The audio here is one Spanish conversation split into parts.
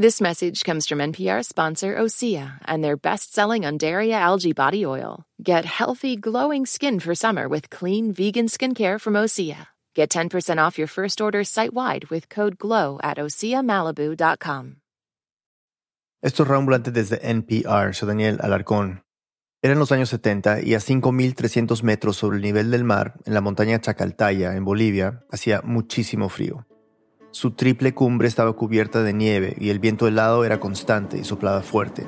This message comes from NPR sponsor Osea and their best selling Undaria algae body oil. Get healthy, glowing skin for summer with clean vegan skincare from Osea. Get 10% off your first order site wide with code GLOW at OseaMalibu.com. Esto es Rambulante desde NPR, soy Daniel Alarcón. Eran los años 70 y a 5.300 metros sobre el nivel del mar, en la montaña Chacaltaya, en Bolivia, hacía muchísimo frío. Su triple cumbre estaba cubierta de nieve y el viento helado era constante y soplaba fuerte.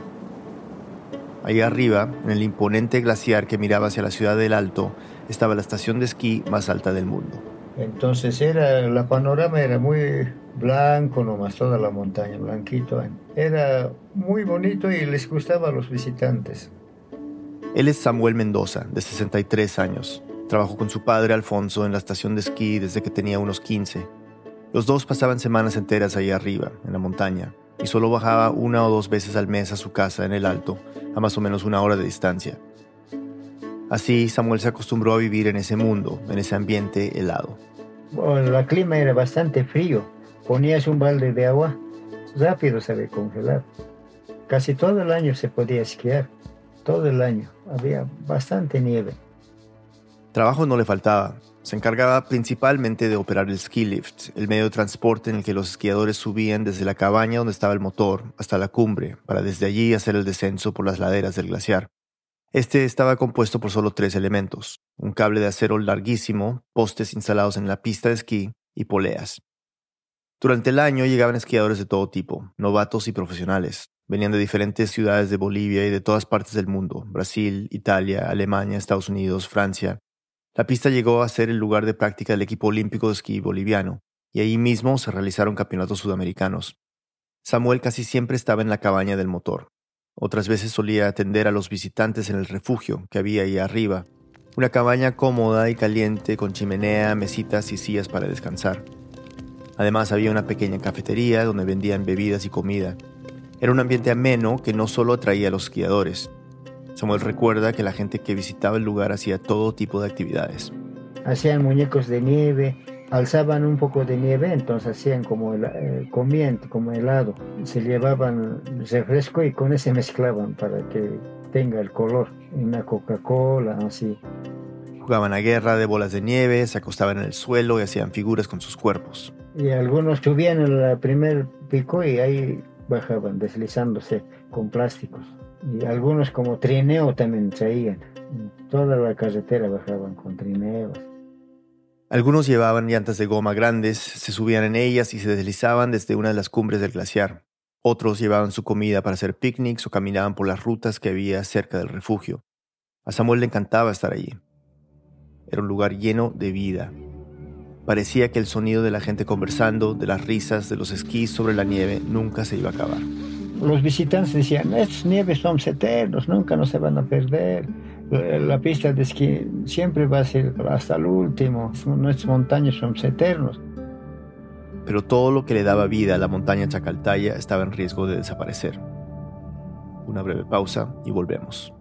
Allí arriba, en el imponente glaciar que miraba hacia la ciudad del Alto, estaba la estación de esquí más alta del mundo. Entonces era, la panorama era muy blanco nomás, toda la montaña, blanquito. Era muy bonito y les gustaba a los visitantes. Él es Samuel Mendoza, de 63 años. Trabajó con su padre Alfonso en la estación de esquí desde que tenía unos 15 los dos pasaban semanas enteras ahí arriba, en la montaña, y solo bajaba una o dos veces al mes a su casa en el alto, a más o menos una hora de distancia. Así, Samuel se acostumbró a vivir en ese mundo, en ese ambiente helado. Bueno, el clima era bastante frío. Ponías un balde de agua, rápido se ve congelar. Casi todo el año se podía esquiar, todo el año. Había bastante nieve. Trabajo no le faltaba, se encargaba principalmente de operar el ski lift, el medio de transporte en el que los esquiadores subían desde la cabaña donde estaba el motor hasta la cumbre, para desde allí hacer el descenso por las laderas del glaciar. Este estaba compuesto por solo tres elementos, un cable de acero larguísimo, postes instalados en la pista de esquí y poleas. Durante el año llegaban esquiadores de todo tipo, novatos y profesionales. Venían de diferentes ciudades de Bolivia y de todas partes del mundo, Brasil, Italia, Alemania, Estados Unidos, Francia, la pista llegó a ser el lugar de práctica del equipo olímpico de esquí boliviano, y ahí mismo se realizaron campeonatos sudamericanos. Samuel casi siempre estaba en la cabaña del motor. Otras veces solía atender a los visitantes en el refugio que había ahí arriba, una cabaña cómoda y caliente con chimenea, mesitas y sillas para descansar. Además había una pequeña cafetería donde vendían bebidas y comida. Era un ambiente ameno que no solo atraía a los esquiadores, Samuel recuerda que la gente que visitaba el lugar hacía todo tipo de actividades. Hacían muñecos de nieve, alzaban un poco de nieve, entonces hacían como el, eh, comían como helado. Se llevaban refresco y con ese mezclaban para que tenga el color. Una Coca-Cola, así. Jugaban a guerra de bolas de nieve, se acostaban en el suelo y hacían figuras con sus cuerpos. Y algunos subían el primer pico y ahí bajaban deslizándose con plásticos. Y algunos como trineo también traían. Toda la carretera bajaban con trineos. Algunos llevaban llantas de goma grandes, se subían en ellas y se deslizaban desde una de las cumbres del glaciar. Otros llevaban su comida para hacer picnics o caminaban por las rutas que había cerca del refugio. A Samuel le encantaba estar allí. Era un lugar lleno de vida. Parecía que el sonido de la gente conversando, de las risas, de los esquís sobre la nieve, nunca se iba a acabar los visitantes decían, estos nieves son eternos, nunca no se van a perder. La pista de esquí siempre va a ser hasta el último. Nuestras montañas son eternos. Pero todo lo que le daba vida a la montaña Chacaltaya estaba en riesgo de desaparecer. Una breve pausa y volvemos.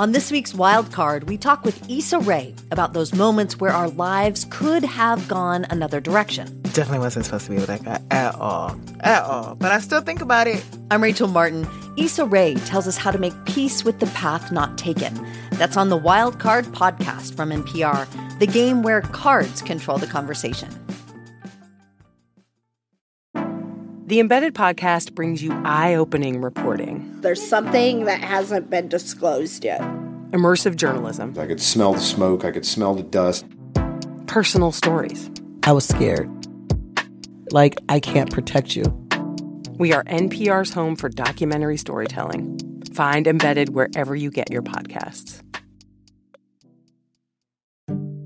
On this week's Wild Card, we talk with Issa Rae about those moments where our lives could have gone another direction. Definitely wasn't supposed to be with that guy at all. At all. But I still think about it. I'm Rachel Martin. Issa Rae tells us how to make peace with the path not taken. That's on the Wild Card podcast from NPR, the game where cards control the conversation. The Embedded podcast brings you eye opening reporting. There's something that hasn't been disclosed yet. Immersive journalism. I could smell the smoke, I could smell the dust. Personal stories. I was scared. Like, I can't protect you. We are NPR's home for documentary storytelling. Find Embedded wherever you get your podcasts.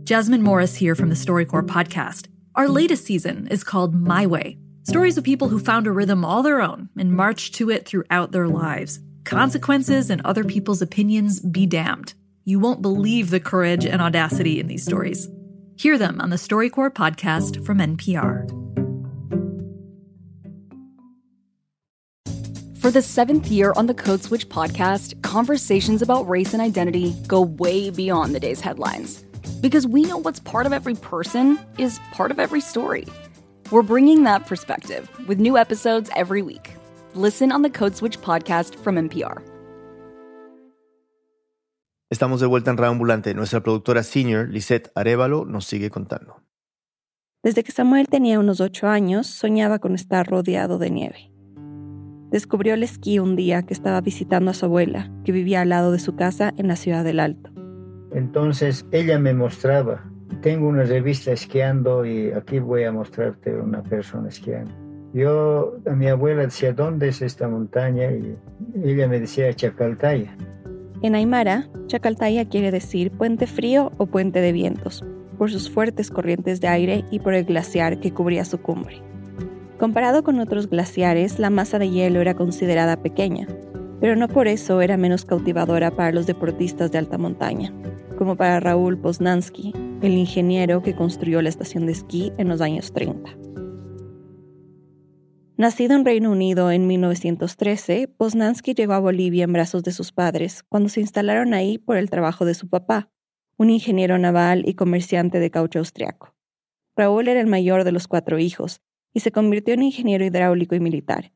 Jasmine Morris here from the StoryCorps podcast. Our latest season is called My Way Stories of people who found a rhythm all their own and marched to it throughout their lives. Consequences and other people's opinions be damned. You won't believe the courage and audacity in these stories. Hear them on the StoryCorps podcast from NPR. For the seventh year on the Code Switch podcast, conversations about race and identity go way beyond the day's headlines Because we know what's part of every person is part of every story. We're bringing that perspective with new episodes every week. Listen on the Code Switch podcast from NPR. Estamos de vuelta en Radio Ambulante. Nuestra productora senior, Lisette Arevalo, nos sigue contando. Desde que Samuel tenía unos ocho años, soñaba con estar rodeado de nieve. Descubrió el esquí un día que estaba visitando a su abuela, que vivía al lado de su casa en la ciudad del Alto. Entonces ella me mostraba, tengo una revista esquiando y aquí voy a mostrarte una persona esquiando. Yo a mi abuela decía, ¿dónde es esta montaña? Y ella me decía Chacaltaya. En Aymara, Chacaltaya quiere decir puente frío o puente de vientos, por sus fuertes corrientes de aire y por el glaciar que cubría su cumbre. Comparado con otros glaciares, la masa de hielo era considerada pequeña, pero no por eso era menos cautivadora para los deportistas de alta montaña, como para Raúl Poznansky, el ingeniero que construyó la estación de esquí en los años 30. Nacido en Reino Unido en 1913, Poznansky llegó a Bolivia en brazos de sus padres cuando se instalaron ahí por el trabajo de su papá, un ingeniero naval y comerciante de caucho austriaco. Raúl era el mayor de los cuatro hijos y se convirtió en ingeniero hidráulico y militar.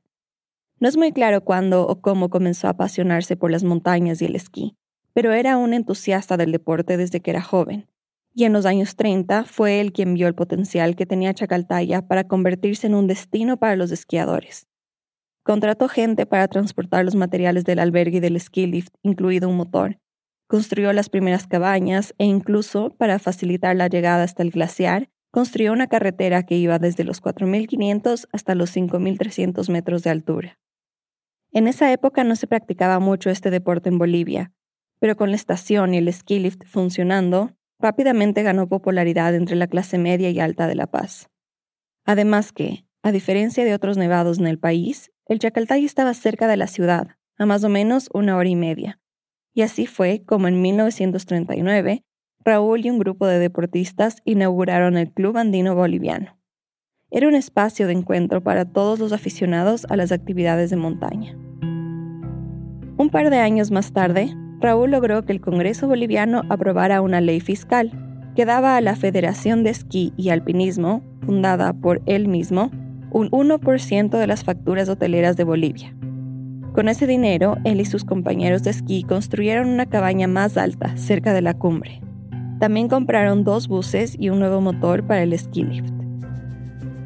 No es muy claro cuándo o cómo comenzó a apasionarse por las montañas y el esquí, pero era un entusiasta del deporte desde que era joven. Y en los años 30 fue él quien vio el potencial que tenía Chacaltaya para convertirse en un destino para los esquiadores. Contrató gente para transportar los materiales del albergue y del ski lift, incluido un motor. Construyó las primeras cabañas e incluso, para facilitar la llegada hasta el glaciar, construyó una carretera que iba desde los 4.500 hasta los 5.300 metros de altura. En esa época no se practicaba mucho este deporte en Bolivia, pero con la estación y el ski lift funcionando, rápidamente ganó popularidad entre la clase media y alta de La Paz. Además que, a diferencia de otros nevados en el país, el Chacaltay estaba cerca de la ciudad, a más o menos una hora y media. Y así fue como en 1939 Raúl y un grupo de deportistas inauguraron el Club Andino Boliviano. Era un espacio de encuentro para todos los aficionados a las actividades de montaña. Un par de años más tarde, Raúl logró que el Congreso Boliviano aprobara una ley fiscal que daba a la Federación de Esquí y Alpinismo, fundada por él mismo, un 1% de las facturas hoteleras de Bolivia. Con ese dinero, él y sus compañeros de esquí construyeron una cabaña más alta, cerca de la cumbre. También compraron dos buses y un nuevo motor para el ski lift.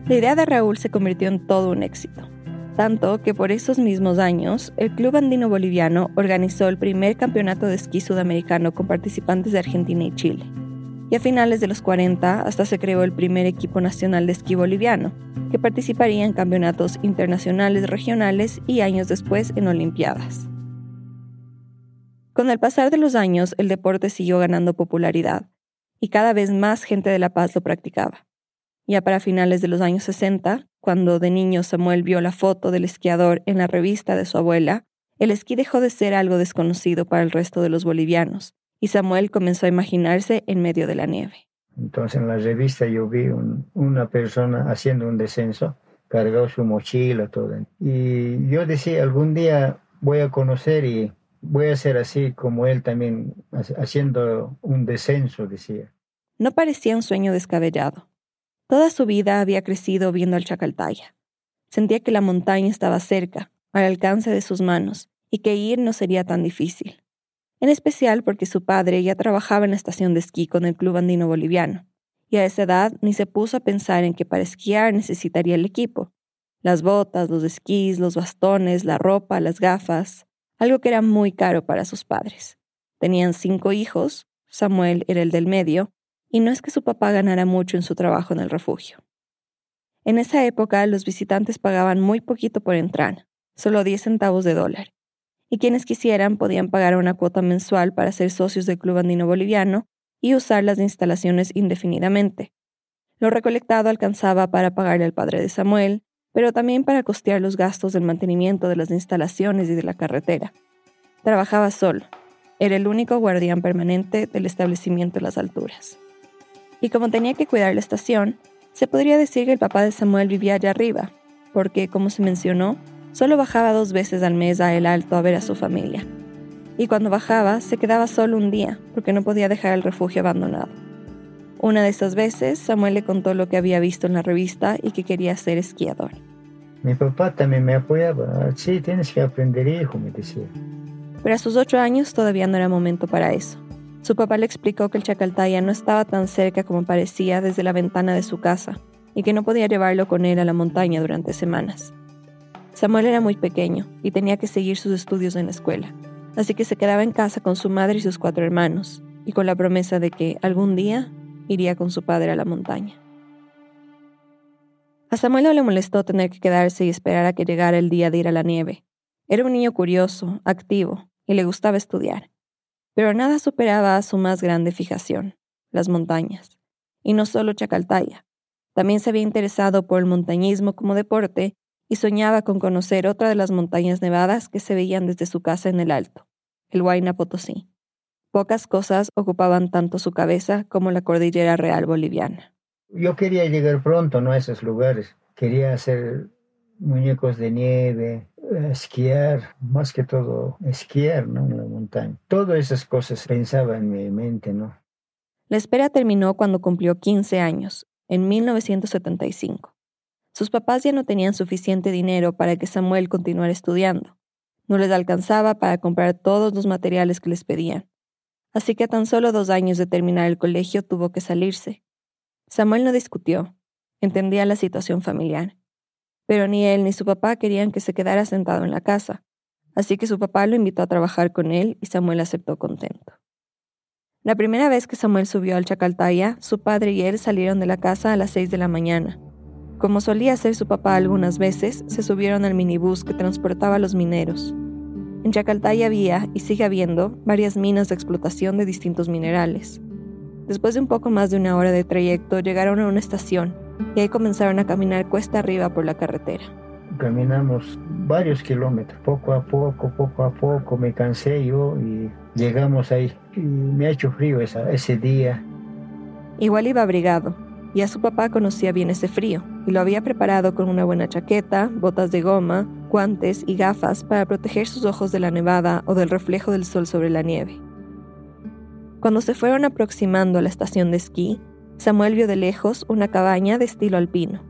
La idea de Raúl se convirtió en todo un éxito, tanto que por esos mismos años el Club Andino Boliviano organizó el primer campeonato de esquí sudamericano con participantes de Argentina y Chile. Y a finales de los 40 hasta se creó el primer equipo nacional de esquí boliviano, que participaría en campeonatos internacionales regionales y años después en Olimpiadas. Con el pasar de los años, el deporte siguió ganando popularidad y cada vez más gente de La Paz lo practicaba. Ya para finales de los años 60, cuando de niño Samuel vio la foto del esquiador en la revista de su abuela, el esquí dejó de ser algo desconocido para el resto de los bolivianos y Samuel comenzó a imaginarse en medio de la nieve. Entonces en la revista yo vi una persona haciendo un descenso, cargó su mochila, todo. Y yo decía, algún día voy a conocer y voy a ser así como él también, haciendo un descenso, decía. No parecía un sueño descabellado. Toda su vida había crecido viendo al Chacaltaya. Sentía que la montaña estaba cerca, al alcance de sus manos, y que ir no sería tan difícil. En especial porque su padre ya trabajaba en la estación de esquí con el Club Andino Boliviano, y a esa edad ni se puso a pensar en que para esquiar necesitaría el equipo. Las botas, los esquís, los bastones, la ropa, las gafas, algo que era muy caro para sus padres. Tenían cinco hijos, Samuel era el del medio, y no es que su papá ganara mucho en su trabajo en el refugio. En esa época los visitantes pagaban muy poquito por entrar, solo 10 centavos de dólar, y quienes quisieran podían pagar una cuota mensual para ser socios del Club Andino Boliviano y usar las instalaciones indefinidamente. Lo recolectado alcanzaba para pagarle al padre de Samuel, pero también para costear los gastos del mantenimiento de las instalaciones y de la carretera. Trabajaba solo. Era el único guardián permanente del establecimiento en las alturas. Y como tenía que cuidar la estación, se podría decir que el papá de Samuel vivía allá arriba, porque, como se mencionó, solo bajaba dos veces al mes a El Alto a ver a su familia. Y cuando bajaba, se quedaba solo un día, porque no podía dejar el refugio abandonado. Una de esas veces, Samuel le contó lo que había visto en la revista y que quería ser esquiador. Mi papá también me apoyaba. Sí, tienes que aprender, hijo, me decía. Pero a sus ocho años todavía no era momento para eso. Su papá le explicó que el Chacaltaya no estaba tan cerca como parecía desde la ventana de su casa y que no podía llevarlo con él a la montaña durante semanas. Samuel era muy pequeño y tenía que seguir sus estudios en la escuela, así que se quedaba en casa con su madre y sus cuatro hermanos, y con la promesa de que algún día iría con su padre a la montaña. A Samuel no le molestó tener que quedarse y esperar a que llegara el día de ir a la nieve. Era un niño curioso, activo, y le gustaba estudiar. Pero nada superaba a su más grande fijación, las montañas. Y no solo Chacaltaya. También se había interesado por el montañismo como deporte y soñaba con conocer otra de las montañas nevadas que se veían desde su casa en el alto, el Huayna Potosí. Pocas cosas ocupaban tanto su cabeza como la cordillera real boliviana. Yo quería llegar pronto ¿no? a esos lugares. Quería hacer muñecos de nieve, esquiar, más que todo esquiar ¿no? en la montaña. Todas esas cosas pensaba en mi mente, ¿no? La espera terminó cuando cumplió 15 años, en 1975. Sus papás ya no tenían suficiente dinero para que Samuel continuara estudiando. No les alcanzaba para comprar todos los materiales que les pedían. Así que a tan solo dos años de terminar el colegio tuvo que salirse. Samuel no discutió. Entendía la situación familiar pero ni él ni su papá querían que se quedara sentado en la casa, así que su papá lo invitó a trabajar con él y Samuel aceptó contento. La primera vez que Samuel subió al Chacaltaya, su padre y él salieron de la casa a las seis de la mañana. Como solía hacer su papá algunas veces, se subieron al minibús que transportaba a los mineros. En Chacaltaya había, y sigue habiendo, varias minas de explotación de distintos minerales. Después de un poco más de una hora de trayecto, llegaron a una estación, y ahí comenzaron a caminar cuesta arriba por la carretera. Caminamos varios kilómetros, poco a poco, poco a poco, me cansé yo y llegamos ahí. Y me ha hecho frío ese día. Igual iba abrigado, y a su papá conocía bien ese frío, y lo había preparado con una buena chaqueta, botas de goma, guantes y gafas para proteger sus ojos de la nevada o del reflejo del sol sobre la nieve. Cuando se fueron aproximando a la estación de esquí, Samuel vio de lejos una cabaña de estilo alpino,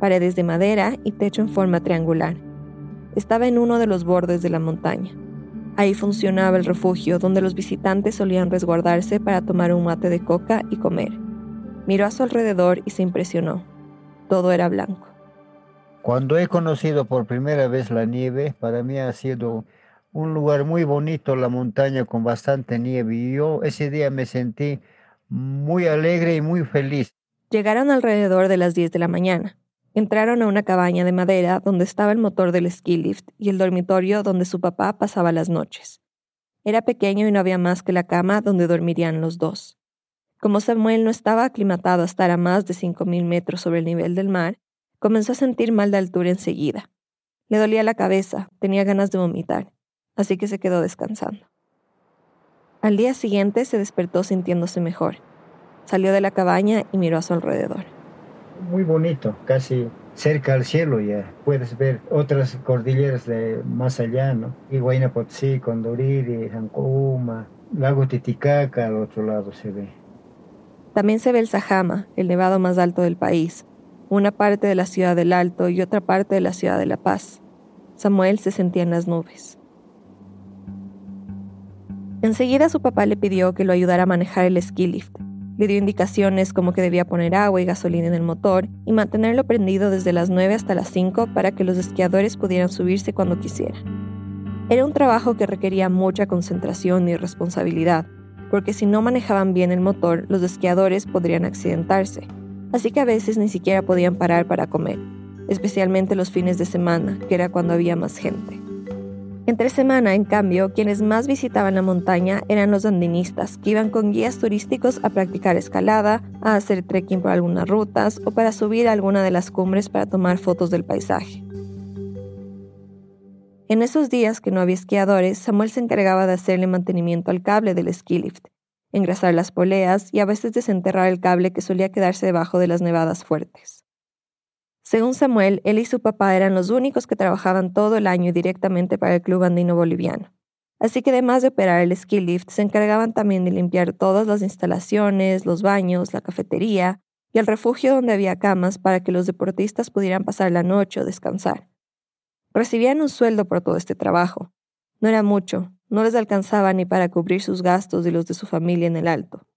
paredes de madera y techo en forma triangular. Estaba en uno de los bordes de la montaña. Ahí funcionaba el refugio donde los visitantes solían resguardarse para tomar un mate de coca y comer. Miró a su alrededor y se impresionó. Todo era blanco. Cuando he conocido por primera vez la nieve, para mí ha sido un lugar muy bonito, la montaña con bastante nieve. Y yo ese día me sentí muy alegre y muy feliz. Llegaron alrededor de las 10 de la mañana. Entraron a una cabaña de madera donde estaba el motor del ski lift y el dormitorio donde su papá pasaba las noches. Era pequeño y no había más que la cama donde dormirían los dos. Como Samuel no estaba aclimatado a estar a más de 5.000 metros sobre el nivel del mar, comenzó a sentir mal de altura enseguida. Le dolía la cabeza, tenía ganas de vomitar, así que se quedó descansando. Al día siguiente se despertó sintiéndose mejor. Salió de la cabaña y miró a su alrededor. Muy bonito, casi cerca al cielo ya. Puedes ver otras cordilleras de más allá, ¿no? Iguayna Potosí, Condoriri, Jancoma, Lago Titicaca al otro lado se ve. También se ve el Sajama, el nevado más alto del país, una parte de la ciudad del Alto y otra parte de la ciudad de La Paz. Samuel se sentía en las nubes. Enseguida su papá le pidió que lo ayudara a manejar el ski lift. Le dio indicaciones como que debía poner agua y gasolina en el motor y mantenerlo prendido desde las 9 hasta las 5 para que los esquiadores pudieran subirse cuando quisieran. Era un trabajo que requería mucha concentración y responsabilidad, porque si no manejaban bien el motor, los esquiadores podrían accidentarse, así que a veces ni siquiera podían parar para comer, especialmente los fines de semana, que era cuando había más gente. Entre semana, en cambio, quienes más visitaban la montaña eran los andinistas, que iban con guías turísticos a practicar escalada, a hacer trekking por algunas rutas o para subir a alguna de las cumbres para tomar fotos del paisaje. En esos días que no había esquiadores, Samuel se encargaba de hacerle mantenimiento al cable del ski lift, engrasar las poleas y a veces desenterrar el cable que solía quedarse debajo de las nevadas fuertes. Según Samuel, él y su papá eran los únicos que trabajaban todo el año directamente para el Club Andino Boliviano. Así que además de operar el ski lift, se encargaban también de limpiar todas las instalaciones, los baños, la cafetería y el refugio donde había camas para que los deportistas pudieran pasar la noche o descansar. Recibían un sueldo por todo este trabajo. No era mucho, no les alcanzaba ni para cubrir sus gastos y los de su familia en el alto.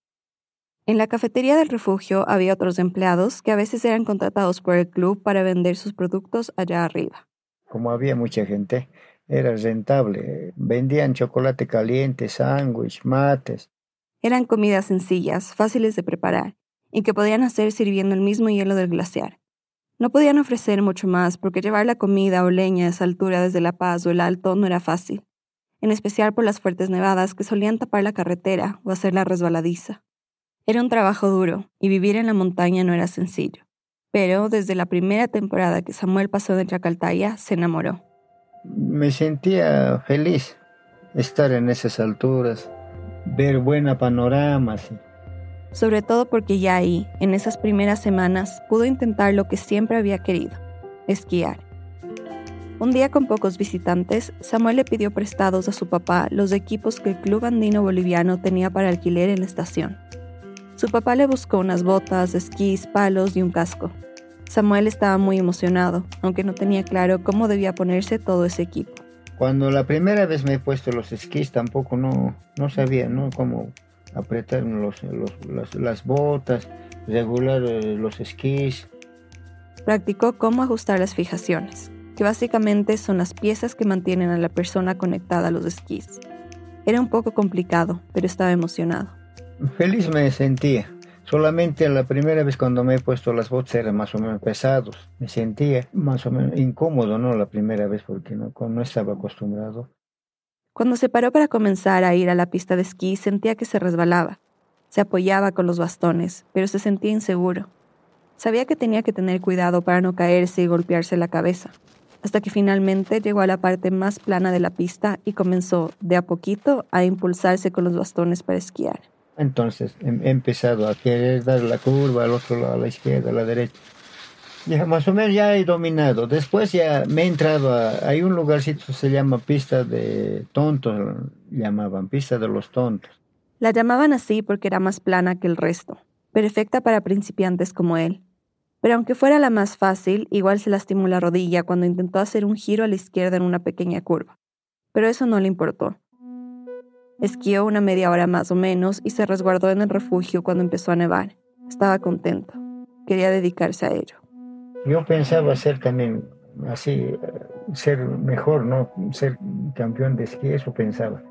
En la cafetería del refugio había otros empleados que a veces eran contratados por el club para vender sus productos allá arriba. Como había mucha gente, era rentable. Vendían chocolate caliente, sándwich, mates. Eran comidas sencillas, fáciles de preparar, y que podían hacer sirviendo el mismo hielo del glaciar. No podían ofrecer mucho más porque llevar la comida o leña a esa altura desde La Paz o el Alto no era fácil, en especial por las fuertes nevadas que solían tapar la carretera o hacerla resbaladiza. Era un trabajo duro y vivir en la montaña no era sencillo. Pero desde la primera temporada que Samuel pasó de Chacaltaya, se enamoró. Me sentía feliz estar en esas alturas, ver buena panorama. Sobre todo porque ya ahí, en esas primeras semanas, pudo intentar lo que siempre había querido, esquiar. Un día con pocos visitantes, Samuel le pidió prestados a su papá los equipos que el Club Andino Boliviano tenía para alquiler en la estación. Su papá le buscó unas botas, esquís, palos y un casco. Samuel estaba muy emocionado, aunque no tenía claro cómo debía ponerse todo ese equipo. Cuando la primera vez me he puesto los esquís tampoco no, no sabía ¿no? cómo apretar los, las, botas, regular eh, los esquís. Practicó cómo ajustar las fijaciones, que básicamente son las piezas que mantienen a la persona conectada a los esquís. Era un poco complicado, pero estaba emocionado. Feliz me sentía. Solamente la primera vez cuando me he puesto las botas eran más o menos pesados. Me sentía más o menos incómodo, ¿no? La primera vez porque no, no estaba acostumbrado. Cuando se paró para comenzar a ir a la pista de esquí, sentía que se resbalaba. Se apoyaba con los bastones, pero se sentía inseguro. Sabía que tenía que tener cuidado para no caerse y golpearse la cabeza, hasta que finalmente llegó a la parte más plana de la pista y comenzó, de a poquito, a impulsarse con los bastones para esquiar. Entonces he empezado a querer dar la curva al otro lado, a la izquierda, a la derecha. Ya más o menos ya he dominado. Después ya me he entrado a... Hay un lugarcito que se llama pista de tontos, llamaban pista de los tontos. La llamaban así porque era más plana que el resto, perfecta para principiantes como él. Pero aunque fuera la más fácil, igual se lastimó la rodilla cuando intentó hacer un giro a la izquierda en una pequeña curva. Pero eso no le importó. Esquió una media hora más o menos y se resguardó en el refugio cuando empezó a nevar. Estaba contento. Quería dedicarse a ello. Yo pensaba ser también así, ser mejor, ¿no? Ser campeón de esquí, eso pensaba.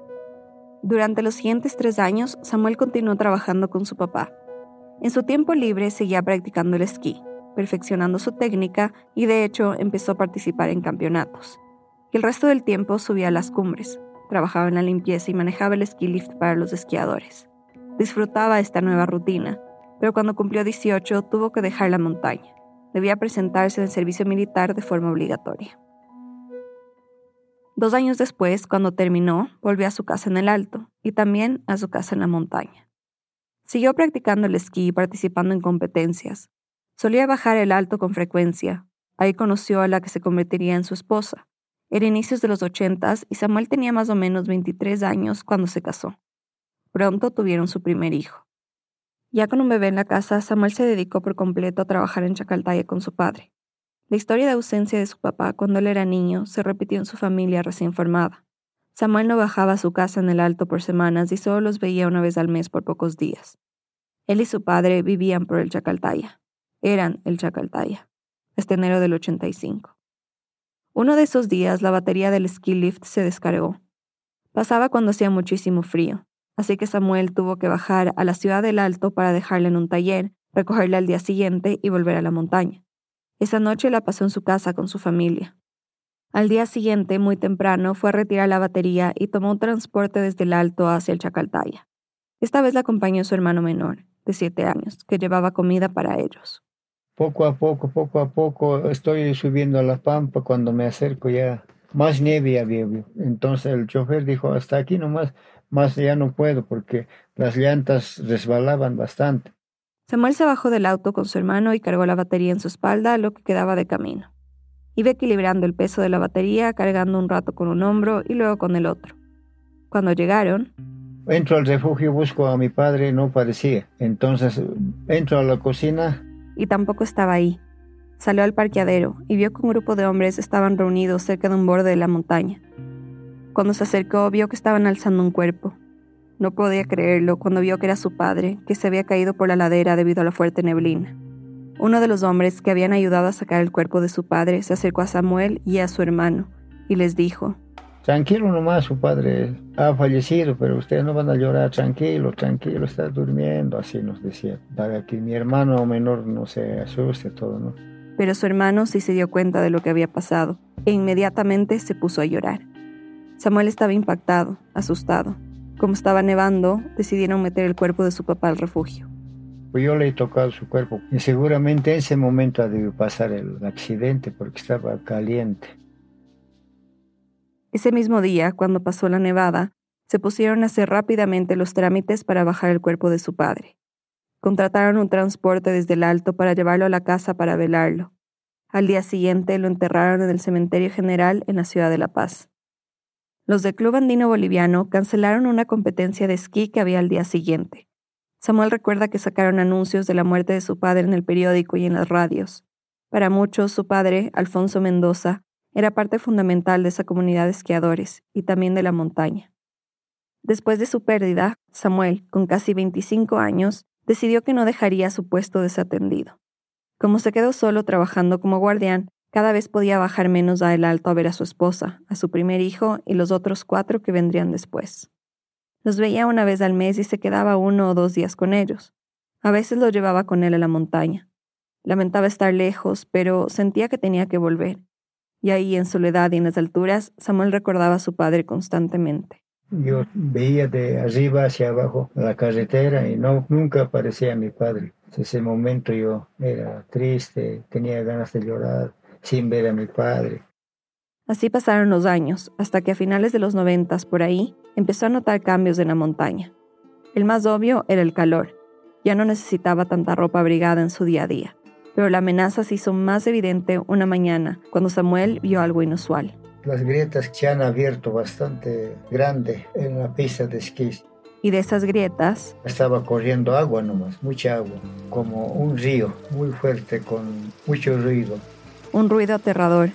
Durante los siguientes tres años, Samuel continuó trabajando con su papá. En su tiempo libre seguía practicando el esquí, perfeccionando su técnica y de hecho empezó a participar en campeonatos. Y el resto del tiempo subía a las cumbres, trabajaba en la limpieza y manejaba el ski lift para los esquiadores. Disfrutaba esta nueva rutina, pero cuando cumplió 18 tuvo que dejar la montaña. Debía presentarse en el servicio militar de forma obligatoria. Dos años después, cuando terminó, volvió a su casa en el Alto y también a su casa en la montaña. Siguió practicando el esquí y participando en competencias. Solía bajar el Alto con frecuencia. Ahí conoció a la que se convertiría en su esposa, era inicios de los ochentas y Samuel tenía más o menos 23 años cuando se casó. Pronto tuvieron su primer hijo. Ya con un bebé en la casa, Samuel se dedicó por completo a trabajar en Chacaltaya con su padre. La historia de ausencia de su papá cuando él era niño se repitió en su familia recién formada. Samuel no bajaba a su casa en el alto por semanas y solo los veía una vez al mes por pocos días. Él y su padre vivían por el Chacaltaya. Eran el Chacaltaya. Este enero del 85. Uno de esos días la batería del ski lift se descargó. Pasaba cuando hacía muchísimo frío, así que Samuel tuvo que bajar a la ciudad del Alto para dejarla en un taller, recogerla al día siguiente y volver a la montaña. Esa noche la pasó en su casa con su familia. Al día siguiente, muy temprano, fue a retirar la batería y tomó un transporte desde el Alto hacia el Chacaltaya. Esta vez la acompañó su hermano menor, de siete años, que llevaba comida para ellos poco a poco, poco a poco estoy subiendo a la pampa. Cuando me acerco ya más nieve había. Entonces el chofer dijo, hasta aquí nomás, más ya no puedo porque las llantas resbalaban bastante. Samuel se bajó del auto con su hermano y cargó la batería en su espalda lo que quedaba de camino. Iba equilibrando el peso de la batería, cargando un rato con un hombro y luego con el otro. Cuando llegaron, entro al refugio, busco a mi padre, no parecía. Entonces entro a la cocina. Y tampoco estaba ahí. Salió al parqueadero y vio que un grupo de hombres estaban reunidos cerca de un borde de la montaña. Cuando se acercó vio que estaban alzando un cuerpo. No podía creerlo cuando vio que era su padre, que se había caído por la ladera debido a la fuerte neblina. Uno de los hombres que habían ayudado a sacar el cuerpo de su padre se acercó a Samuel y a su hermano y les dijo, Tranquilo nomás, su padre ha fallecido, pero ustedes no van a llorar, tranquilo, tranquilo, está durmiendo, así nos decía, para que mi hermano menor no se asuste todo, ¿no? Pero su hermano sí se dio cuenta de lo que había pasado e inmediatamente se puso a llorar. Samuel estaba impactado, asustado. Como estaba nevando, decidieron meter el cuerpo de su papá al refugio. Pues yo le he tocado su cuerpo y seguramente en ese momento ha debido pasar el accidente porque estaba caliente. Ese mismo día, cuando pasó la nevada, se pusieron a hacer rápidamente los trámites para bajar el cuerpo de su padre. Contrataron un transporte desde el alto para llevarlo a la casa para velarlo. Al día siguiente lo enterraron en el cementerio general en la ciudad de La Paz. Los del Club Andino Boliviano cancelaron una competencia de esquí que había al día siguiente. Samuel recuerda que sacaron anuncios de la muerte de su padre en el periódico y en las radios. Para muchos, su padre, Alfonso Mendoza, era parte fundamental de esa comunidad de esquiadores y también de la montaña. Después de su pérdida, Samuel, con casi 25 años, decidió que no dejaría su puesto desatendido. Como se quedó solo trabajando como guardián, cada vez podía bajar menos a el alto a ver a su esposa, a su primer hijo y los otros cuatro que vendrían después. Los veía una vez al mes y se quedaba uno o dos días con ellos. A veces los llevaba con él a la montaña. Lamentaba estar lejos, pero sentía que tenía que volver. Y ahí, en soledad y en las alturas, Samuel recordaba a su padre constantemente. Yo veía de arriba hacia abajo la carretera y no, nunca aparecía mi padre. En ese momento yo era triste, tenía ganas de llorar sin ver a mi padre. Así pasaron los años, hasta que a finales de los noventas por ahí empezó a notar cambios en la montaña. El más obvio era el calor. Ya no necesitaba tanta ropa abrigada en su día a día. Pero la amenaza se hizo más evidente una mañana, cuando Samuel vio algo inusual. Las grietas se han abierto bastante grande en la pista de esquí. Y de esas grietas... Estaba corriendo agua nomás, mucha agua, como un río muy fuerte con mucho ruido un ruido aterrador,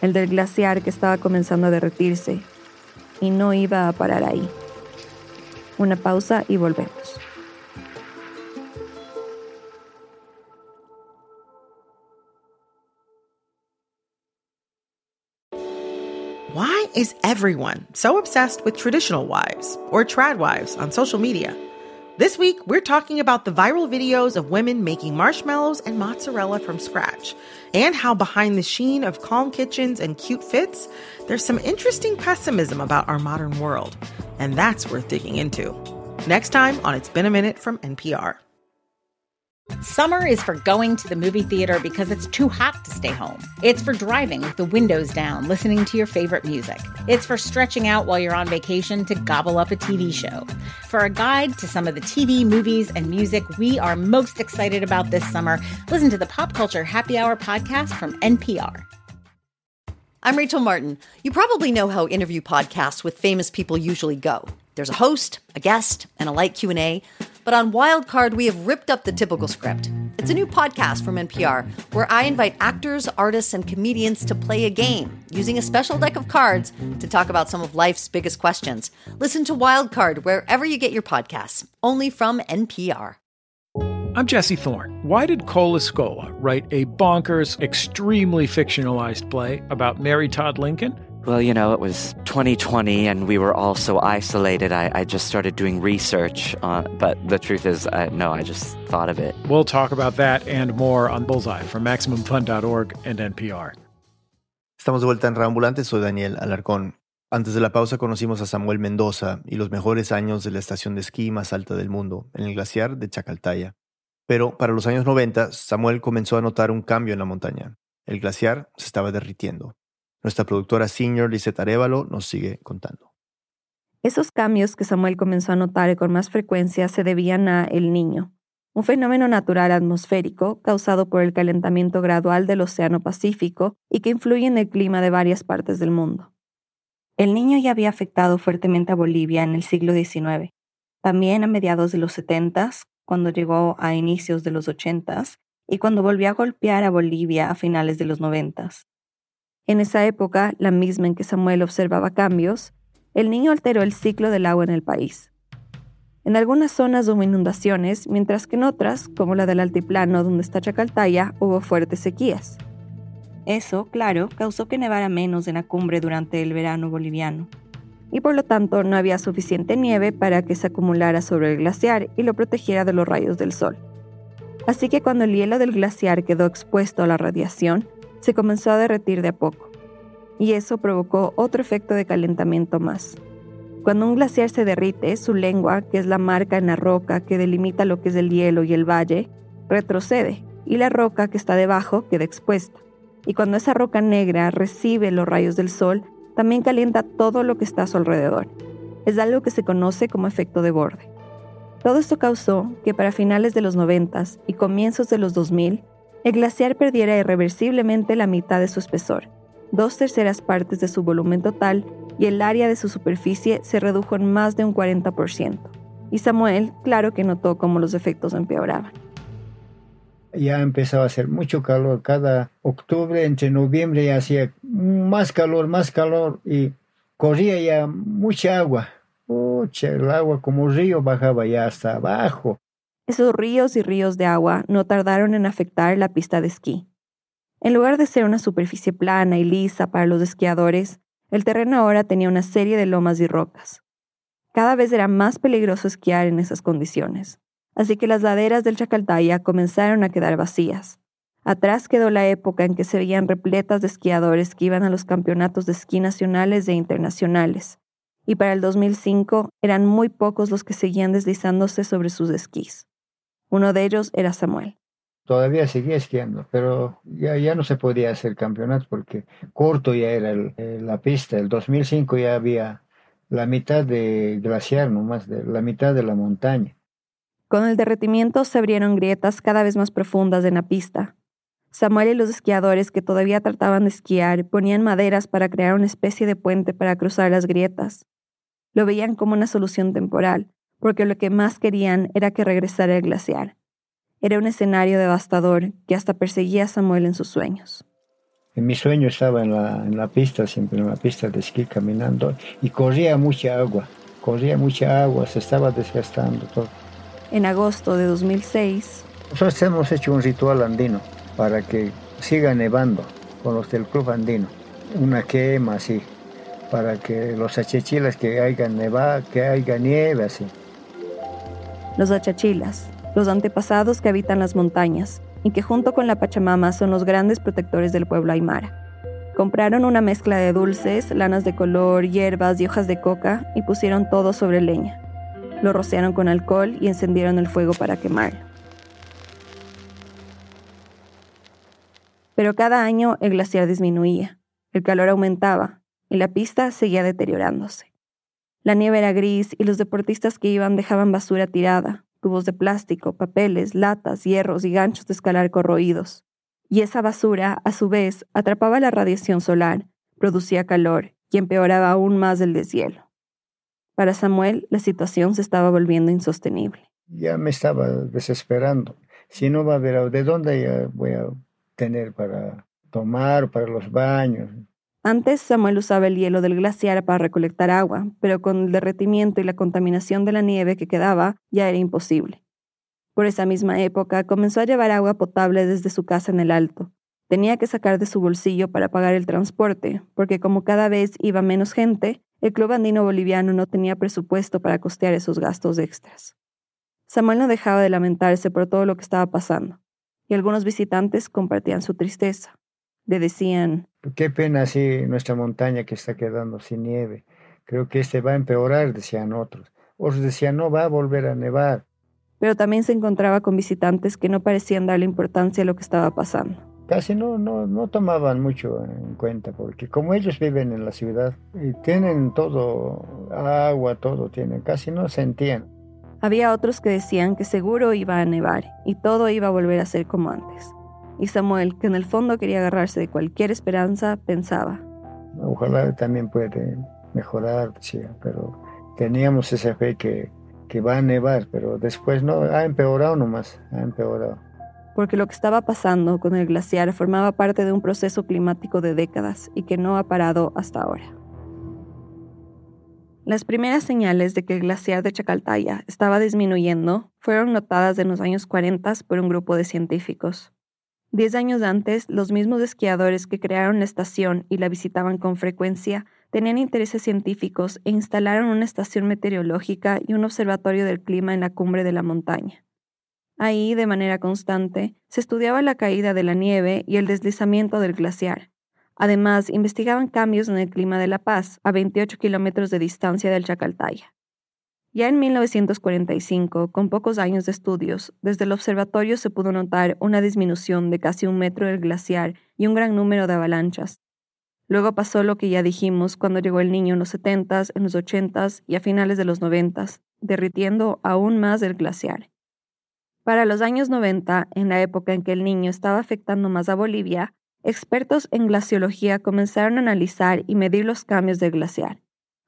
el del glaciar que estaba comenzando a derretirse, y no iba a parar ahí. Una pausa y volvemos. Is everyone so obsessed with traditional wives or trad wives on social media? This week, we're talking about the viral videos of women making marshmallows and mozzarella from scratch, and how behind the sheen of calm kitchens and cute fits, there's some interesting pessimism about our modern world. And that's worth digging into. Next time on It's Been a Minute from NPR. Summer is for going to the movie theater because it's too hot to stay home. It's for driving with the windows down, listening to your favorite music. It's for stretching out while you're on vacation to gobble up a TV show. For a guide to some of the TV, movies, and music we are most excited about this summer, listen to the Pop Culture Happy Hour podcast from NPR. I'm Rachel Martin. You probably know how interview podcasts with famous people usually go. There's a host, a guest, and a light Q&A. But on Wildcard, we have ripped up the typical script. It's a new podcast from NPR where I invite actors, artists, and comedians to play a game using a special deck of cards to talk about some of life's biggest questions. Listen to Wildcard wherever you get your podcasts, only from NPR. I'm Jesse Thorne. Why did Cola Scola write a bonkers, extremely fictionalized play about Mary Todd Lincoln? Well, you know, it was 2020 and we were all so isolated. I, I just started doing research. Uh, but the truth is, I, no, I just thought of it. We'll talk about that and more on Bullseye from MaximumFun.org and NPR. Estamos de vuelta en Reambulante. Soy Daniel Alarcón. Antes de la pausa conocimos a Samuel Mendoza y los mejores años de la estación de esquí más alta del mundo, en el glaciar de Chacaltaya. Pero para los años 90, Samuel comenzó a notar un cambio en la montaña. El glaciar se estaba derritiendo. Nuestra productora senior Lizeth Arevalo nos sigue contando. Esos cambios que Samuel comenzó a notar con más frecuencia se debían a El Niño, un fenómeno natural atmosférico causado por el calentamiento gradual del Océano Pacífico y que influye en el clima de varias partes del mundo. El niño ya había afectado fuertemente a Bolivia en el siglo XIX, también a mediados de los 70, cuando llegó a inicios de los 80 y cuando volvió a golpear a Bolivia a finales de los 90. En esa época, la misma en que Samuel observaba cambios, el niño alteró el ciclo del agua en el país. En algunas zonas hubo inundaciones, mientras que en otras, como la del altiplano donde está Chacaltaya, hubo fuertes sequías. Eso, claro, causó que nevara menos en la cumbre durante el verano boliviano, y por lo tanto no había suficiente nieve para que se acumulara sobre el glaciar y lo protegiera de los rayos del sol. Así que cuando el hielo del glaciar quedó expuesto a la radiación, se comenzó a derretir de a poco, y eso provocó otro efecto de calentamiento más. Cuando un glaciar se derrite, su lengua, que es la marca en la roca que delimita lo que es el hielo y el valle, retrocede, y la roca que está debajo queda expuesta y cuando esa roca negra recibe los rayos del sol, también calienta todo lo que está a su alrededor. Es algo que se conoce como efecto de borde. Todo esto causó que para finales de los 90 y comienzos de los 2000, el glaciar perdiera irreversiblemente la mitad de su espesor, dos terceras partes de su volumen total y el área de su superficie se redujo en más de un 40%. Y Samuel, claro que notó cómo los efectos empeoraban ya empezaba a hacer mucho calor. Cada octubre, entre noviembre, ya hacía más calor, más calor y corría ya mucha agua. Pucha, el agua como río bajaba ya hasta abajo. Esos ríos y ríos de agua no tardaron en afectar la pista de esquí. En lugar de ser una superficie plana y lisa para los esquiadores, el terreno ahora tenía una serie de lomas y rocas. Cada vez era más peligroso esquiar en esas condiciones así que las laderas del Chacaltaya comenzaron a quedar vacías. Atrás quedó la época en que se veían repletas de esquiadores que iban a los campeonatos de esquí nacionales e internacionales, y para el 2005 eran muy pocos los que seguían deslizándose sobre sus esquís. Uno de ellos era Samuel. Todavía seguía esquiando, pero ya, ya no se podía hacer campeonato porque corto ya era la pista. El 2005 ya había la mitad de glaciar, nomás de la mitad de la montaña. Con el derretimiento se abrieron grietas cada vez más profundas en la pista. Samuel y los esquiadores que todavía trataban de esquiar ponían maderas para crear una especie de puente para cruzar las grietas. Lo veían como una solución temporal, porque lo que más querían era que regresara el glaciar. Era un escenario devastador que hasta perseguía a Samuel en sus sueños. En mi sueño estaba en la, en la pista, siempre en la pista de esquí caminando, y corría mucha agua, corría mucha agua, se estaba desgastando todo en agosto de 2006. Nosotros hemos hecho un ritual andino para que siga nevando con los del Club Andino. Una quema así, para que los achachilas que haya neva, que haya nieve así. Los achachilas, los antepasados que habitan las montañas y que junto con la Pachamama son los grandes protectores del pueblo aymara. Compraron una mezcla de dulces, lanas de color, hierbas y hojas de coca y pusieron todo sobre leña. Lo rociaron con alcohol y encendieron el fuego para quemarlo. Pero cada año el glaciar disminuía, el calor aumentaba y la pista seguía deteriorándose. La nieve era gris y los deportistas que iban dejaban basura tirada, tubos de plástico, papeles, latas, hierros y ganchos de escalar corroídos. Y esa basura, a su vez, atrapaba la radiación solar, producía calor y empeoraba aún más el deshielo. Para Samuel, la situación se estaba volviendo insostenible. Ya me estaba desesperando. Si no va a haber, ¿de dónde voy a tener para tomar, para los baños? Antes Samuel usaba el hielo del glaciar para recolectar agua, pero con el derretimiento y la contaminación de la nieve que quedaba ya era imposible. Por esa misma época comenzó a llevar agua potable desde su casa en el alto. Tenía que sacar de su bolsillo para pagar el transporte, porque como cada vez iba menos gente, el Club Andino Boliviano no tenía presupuesto para costear esos gastos extras. Samuel no dejaba de lamentarse por todo lo que estaba pasando, y algunos visitantes compartían su tristeza. Le decían, Qué pena así nuestra montaña que está quedando sin nieve. Creo que este va a empeorar, decían otros. Otros decían, no va a volver a nevar. Pero también se encontraba con visitantes que no parecían darle importancia a lo que estaba pasando casi no, no, no tomaban mucho en cuenta, porque como ellos viven en la ciudad y tienen todo, agua, todo tienen, casi no sentían. Había otros que decían que seguro iba a nevar y todo iba a volver a ser como antes. Y Samuel, que en el fondo quería agarrarse de cualquier esperanza, pensaba. Ojalá también puede mejorar, decía, pero teníamos esa fe que, que va a nevar, pero después no, ha empeorado nomás, ha empeorado. Porque lo que estaba pasando con el glaciar formaba parte de un proceso climático de décadas y que no ha parado hasta ahora. Las primeras señales de que el glaciar de Chacaltaya estaba disminuyendo fueron notadas en los años 40 por un grupo de científicos. Diez años antes, los mismos esquiadores que crearon la estación y la visitaban con frecuencia tenían intereses científicos e instalaron una estación meteorológica y un observatorio del clima en la cumbre de la montaña. Ahí, de manera constante, se estudiaba la caída de la nieve y el deslizamiento del glaciar. Además, investigaban cambios en el clima de La Paz, a 28 kilómetros de distancia del Chacaltaya. Ya en 1945, con pocos años de estudios, desde el observatorio se pudo notar una disminución de casi un metro del glaciar y un gran número de avalanchas, Luego pasó lo que ya dijimos cuando llegó el niño en los 70s, en los 80s y a finales de los 90s, derritiendo aún más el glaciar. Para los años 90, en la época en que el niño estaba afectando más a Bolivia, expertos en glaciología comenzaron a analizar y medir los cambios del glaciar.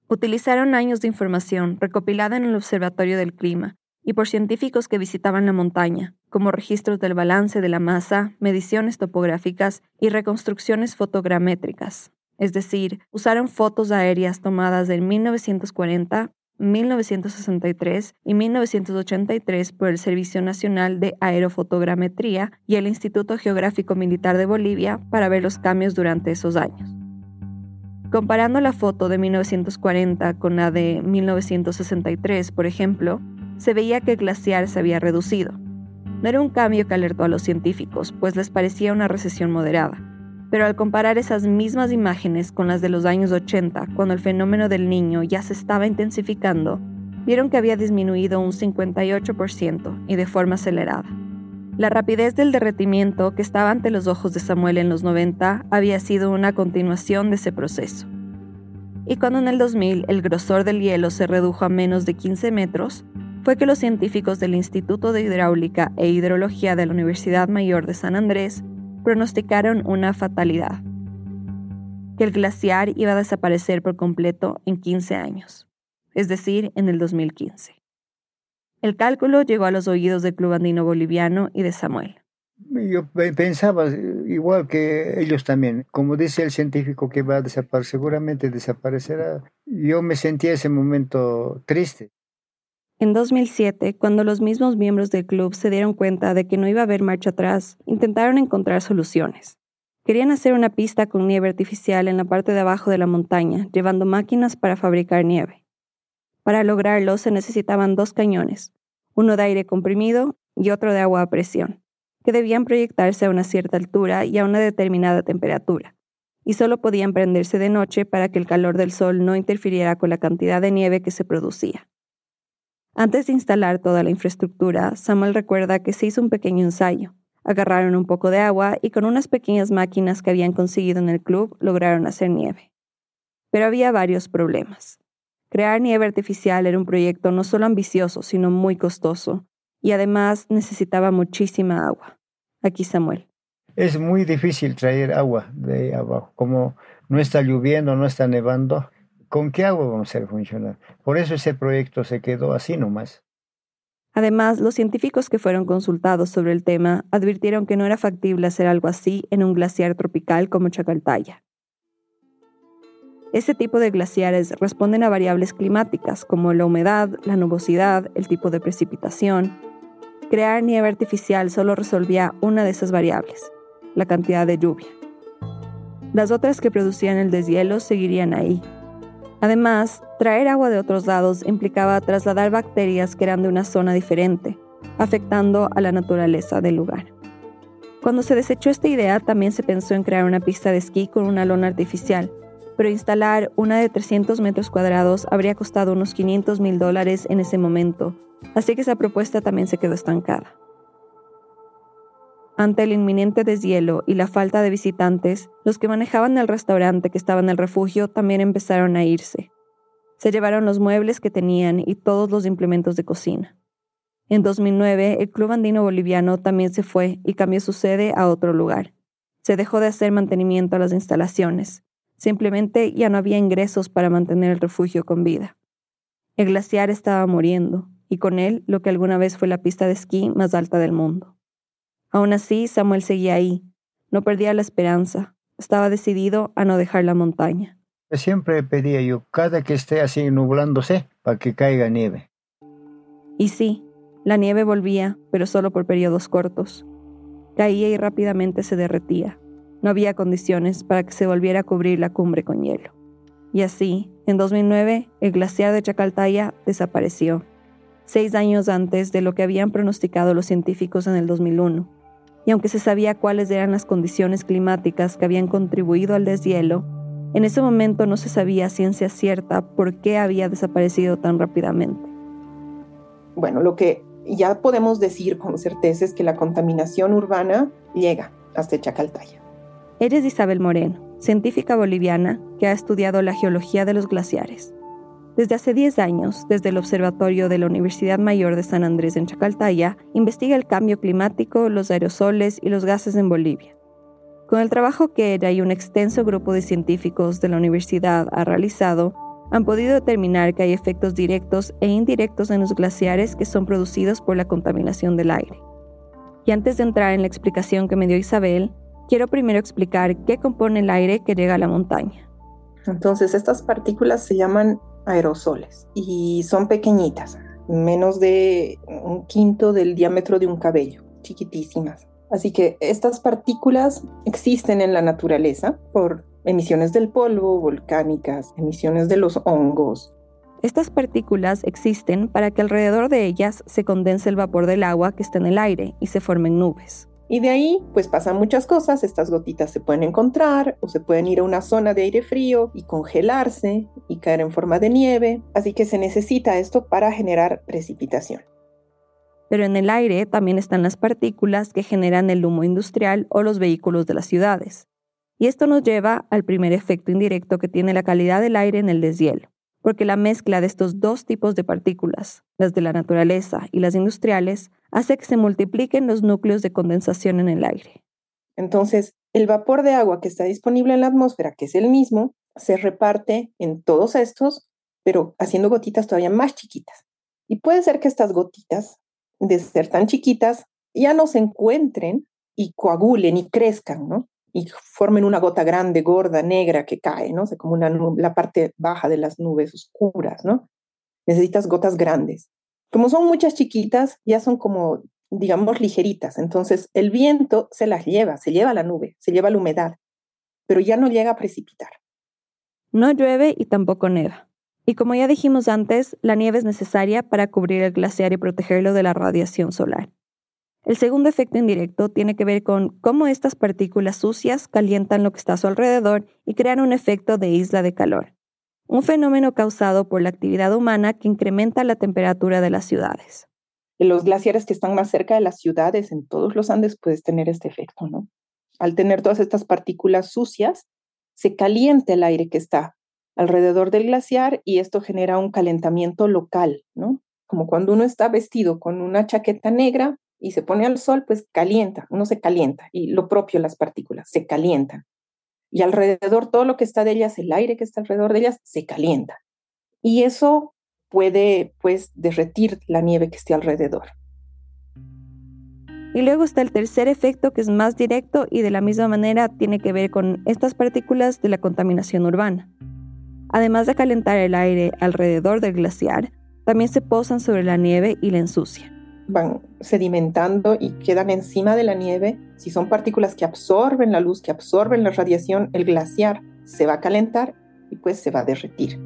Utilizaron años de información recopilada en el Observatorio del Clima y por científicos que visitaban la montaña, como registros del balance de la masa, mediciones topográficas y reconstrucciones fotogramétricas. Es decir, usaron fotos aéreas tomadas en 1940, 1963 y 1983 por el Servicio Nacional de Aerofotogrametría y el Instituto Geográfico Militar de Bolivia para ver los cambios durante esos años. Comparando la foto de 1940 con la de 1963, por ejemplo, se veía que el glaciar se había reducido. No era un cambio que alertó a los científicos, pues les parecía una recesión moderada. Pero al comparar esas mismas imágenes con las de los años 80, cuando el fenómeno del niño ya se estaba intensificando, vieron que había disminuido un 58% y de forma acelerada. La rapidez del derretimiento que estaba ante los ojos de Samuel en los 90 había sido una continuación de ese proceso. Y cuando en el 2000 el grosor del hielo se redujo a menos de 15 metros, fue que los científicos del Instituto de Hidráulica e Hidrología de la Universidad Mayor de San Andrés pronosticaron una fatalidad, que el glaciar iba a desaparecer por completo en 15 años, es decir, en el 2015. El cálculo llegó a los oídos del Club Andino Boliviano y de Samuel. Yo pensaba igual que ellos también. Como dice el científico que va a desaparecer, seguramente desaparecerá. Yo me sentía ese momento triste. En 2007, cuando los mismos miembros del club se dieron cuenta de que no iba a haber marcha atrás, intentaron encontrar soluciones. Querían hacer una pista con nieve artificial en la parte de abajo de la montaña, llevando máquinas para fabricar nieve. Para lograrlo se necesitaban dos cañones, uno de aire comprimido y otro de agua a presión, que debían proyectarse a una cierta altura y a una determinada temperatura, y solo podían prenderse de noche para que el calor del sol no interfiriera con la cantidad de nieve que se producía. Antes de instalar toda la infraestructura, Samuel recuerda que se hizo un pequeño ensayo. Agarraron un poco de agua y con unas pequeñas máquinas que habían conseguido en el club lograron hacer nieve. Pero había varios problemas. Crear nieve artificial era un proyecto no solo ambicioso, sino muy costoso, y además necesitaba muchísima agua. Aquí Samuel. Es muy difícil traer agua de abajo. Como no está lloviendo, no está nevando, ¿Con qué agua vamos a hacer funcionar? Por eso ese proyecto se quedó así nomás. Además, los científicos que fueron consultados sobre el tema advirtieron que no era factible hacer algo así en un glaciar tropical como Chacaltaya. Este tipo de glaciares responden a variables climáticas como la humedad, la nubosidad, el tipo de precipitación. Crear nieve artificial solo resolvía una de esas variables, la cantidad de lluvia. Las otras que producían el deshielo seguirían ahí, Además, traer agua de otros lados implicaba trasladar bacterias que eran de una zona diferente, afectando a la naturaleza del lugar. Cuando se desechó esta idea, también se pensó en crear una pista de esquí con una lona artificial, pero instalar una de 300 metros cuadrados habría costado unos 500 mil dólares en ese momento, así que esa propuesta también se quedó estancada. Ante el inminente deshielo y la falta de visitantes, los que manejaban el restaurante que estaba en el refugio también empezaron a irse. Se llevaron los muebles que tenían y todos los implementos de cocina. En 2009, el Club Andino Boliviano también se fue y cambió su sede a otro lugar. Se dejó de hacer mantenimiento a las instalaciones. Simplemente ya no había ingresos para mantener el refugio con vida. El glaciar estaba muriendo, y con él lo que alguna vez fue la pista de esquí más alta del mundo. Aún así, Samuel seguía ahí. No perdía la esperanza. Estaba decidido a no dejar la montaña. Siempre pedía yo, cada que esté así nublándose, para que caiga nieve. Y sí, la nieve volvía, pero solo por periodos cortos. Caía y rápidamente se derretía. No había condiciones para que se volviera a cubrir la cumbre con hielo. Y así, en 2009, el glaciar de Chacaltaya desapareció, seis años antes de lo que habían pronosticado los científicos en el 2001. Y aunque se sabía cuáles eran las condiciones climáticas que habían contribuido al deshielo, en ese momento no se sabía ciencia cierta por qué había desaparecido tan rápidamente. Bueno, lo que ya podemos decir con certeza es que la contaminación urbana llega hasta Chacaltaya. Eres Isabel Moreno, científica boliviana que ha estudiado la geología de los glaciares. Desde hace 10 años, desde el Observatorio de la Universidad Mayor de San Andrés en Chacaltaya, investiga el cambio climático, los aerosoles y los gases en Bolivia. Con el trabajo que ella y un extenso grupo de científicos de la universidad ha realizado, han podido determinar que hay efectos directos e indirectos en los glaciares que son producidos por la contaminación del aire. Y antes de entrar en la explicación que me dio Isabel, quiero primero explicar qué compone el aire que llega a la montaña. Entonces, estas partículas se llaman aerosoles y son pequeñitas, menos de un quinto del diámetro de un cabello, chiquitísimas. Así que estas partículas existen en la naturaleza por emisiones del polvo, volcánicas, emisiones de los hongos. Estas partículas existen para que alrededor de ellas se condense el vapor del agua que está en el aire y se formen nubes. Y de ahí, pues pasan muchas cosas. Estas gotitas se pueden encontrar o se pueden ir a una zona de aire frío y congelarse y caer en forma de nieve. Así que se necesita esto para generar precipitación. Pero en el aire también están las partículas que generan el humo industrial o los vehículos de las ciudades. Y esto nos lleva al primer efecto indirecto que tiene la calidad del aire en el deshielo, porque la mezcla de estos dos tipos de partículas, las de la naturaleza y las industriales, hace que se multipliquen los núcleos de condensación en el aire. Entonces, el vapor de agua que está disponible en la atmósfera, que es el mismo, se reparte en todos estos, pero haciendo gotitas todavía más chiquitas. Y puede ser que estas gotitas, de ser tan chiquitas, ya no se encuentren y coagulen y crezcan, ¿no? Y formen una gota grande, gorda, negra que cae, ¿no? O como una la parte baja de las nubes oscuras, ¿no? Necesitas gotas grandes. Como son muchas chiquitas, ya son como, digamos, ligeritas. Entonces el viento se las lleva, se lleva la nube, se lleva la humedad, pero ya no llega a precipitar. No llueve y tampoco neva. Y como ya dijimos antes, la nieve es necesaria para cubrir el glaciar y protegerlo de la radiación solar. El segundo efecto indirecto tiene que ver con cómo estas partículas sucias calientan lo que está a su alrededor y crean un efecto de isla de calor un fenómeno causado por la actividad humana que incrementa la temperatura de las ciudades. En los glaciares que están más cerca de las ciudades, en todos los Andes, puedes tener este efecto, ¿no? Al tener todas estas partículas sucias, se calienta el aire que está alrededor del glaciar y esto genera un calentamiento local, ¿no? Como cuando uno está vestido con una chaqueta negra y se pone al sol, pues calienta, uno se calienta y lo propio las partículas, se calientan y alrededor todo lo que está de ellas, el aire que está alrededor de ellas, se calienta. Y eso puede, pues, derretir la nieve que esté alrededor. Y luego está el tercer efecto que es más directo y de la misma manera tiene que ver con estas partículas de la contaminación urbana. Además de calentar el aire alrededor del glaciar, también se posan sobre la nieve y la ensucian van sedimentando y quedan encima de la nieve. Si son partículas que absorben la luz, que absorben la radiación, el glaciar se va a calentar y pues se va a derretir.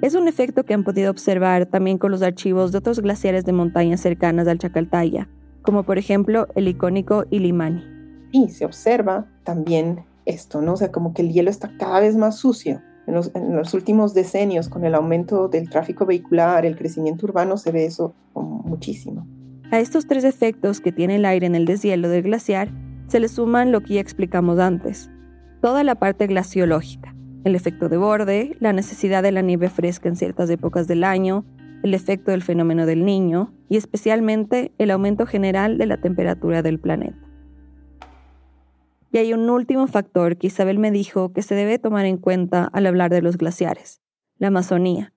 Es un efecto que han podido observar también con los archivos de otros glaciares de montañas cercanas al Chacaltaya, como por ejemplo el icónico Ilimani. Y se observa también esto, ¿no? O sea, como que el hielo está cada vez más sucio en los, últimos decenios, con el aumento del tráfico vehicular, el crecimiento urbano, se ve eso muchísimo. A estos tres efectos que tiene el aire en el deshielo del glaciar, se le suman lo que ya explicamos antes, toda la parte glaciológica, el efecto de borde, la necesidad de la nieve fresca en ciertas épocas del año, el efecto del fenómeno del niño y especialmente el aumento general de la temperatura del planeta. Y hay un último factor que Isabel me dijo que se debe tomar en cuenta al hablar de los glaciares, la Amazonía,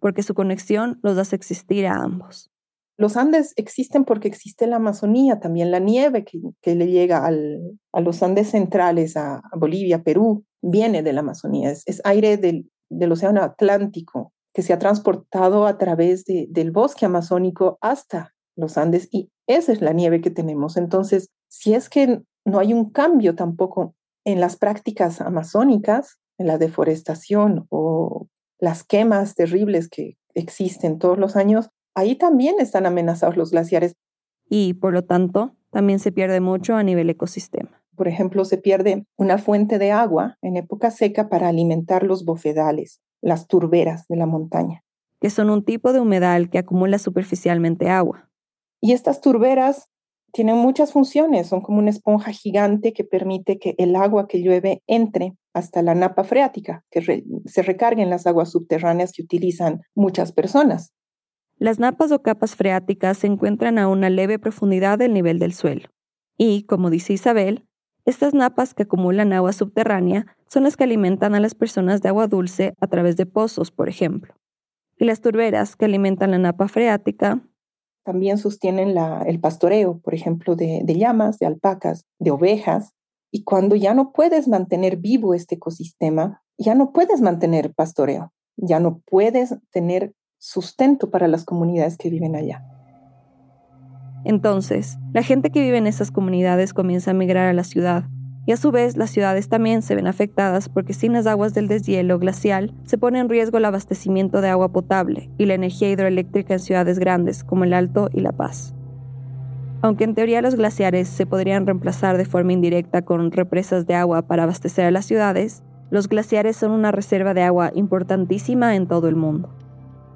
porque su conexión los hace existir a ambos. Los Andes existen porque existe la Amazonía, también la nieve que, le llega a los Andes centrales, a, Bolivia, Perú, viene de la Amazonía, es, aire del, Océano Atlántico que se ha transportado a través del bosque amazónico hasta los Andes y esa es la nieve que tenemos. Entonces, si es que no hay un cambio tampoco en las prácticas amazónicas, en la deforestación o las quemas terribles que existen todos los años, ahí también están amenazados los glaciares. Y por lo tanto, también se pierde mucho a nivel ecosistema. Por ejemplo, se pierde una fuente de agua en época seca para alimentar los bofedales, las turberas de la montaña. Que son un tipo de humedal que acumula superficialmente agua. Y estas turberas tienen muchas funciones, son como una esponja gigante que permite que el agua que llueve entre hasta la napa freática, que se recarguen las aguas subterráneas que utilizan muchas personas. Las napas o capas freáticas se encuentran a una leve profundidad del nivel del suelo. Y, como dice Isabel, estas napas que acumulan agua subterránea son las que alimentan a las personas de agua dulce a través de pozos, por ejemplo. Y las turberas que alimentan la napa freática también sostienen el pastoreo, por ejemplo, de, llamas, de alpacas, de ovejas. Y cuando ya no puedes mantener vivo este ecosistema, ya no puedes mantener pastoreo, ya no puedes tener sustento para las comunidades que viven allá. Entonces, la gente que vive en esas comunidades comienza a migrar a la ciudad, y a su vez las ciudades también se ven afectadas porque sin las aguas del deshielo glacial se pone en riesgo el abastecimiento de agua potable y la energía hidroeléctrica en ciudades grandes como el Alto y La Paz. Aunque en teoría los glaciares se podrían reemplazar de forma indirecta con represas de agua para abastecer a las ciudades, los glaciares son una reserva de agua importantísima en todo el mundo.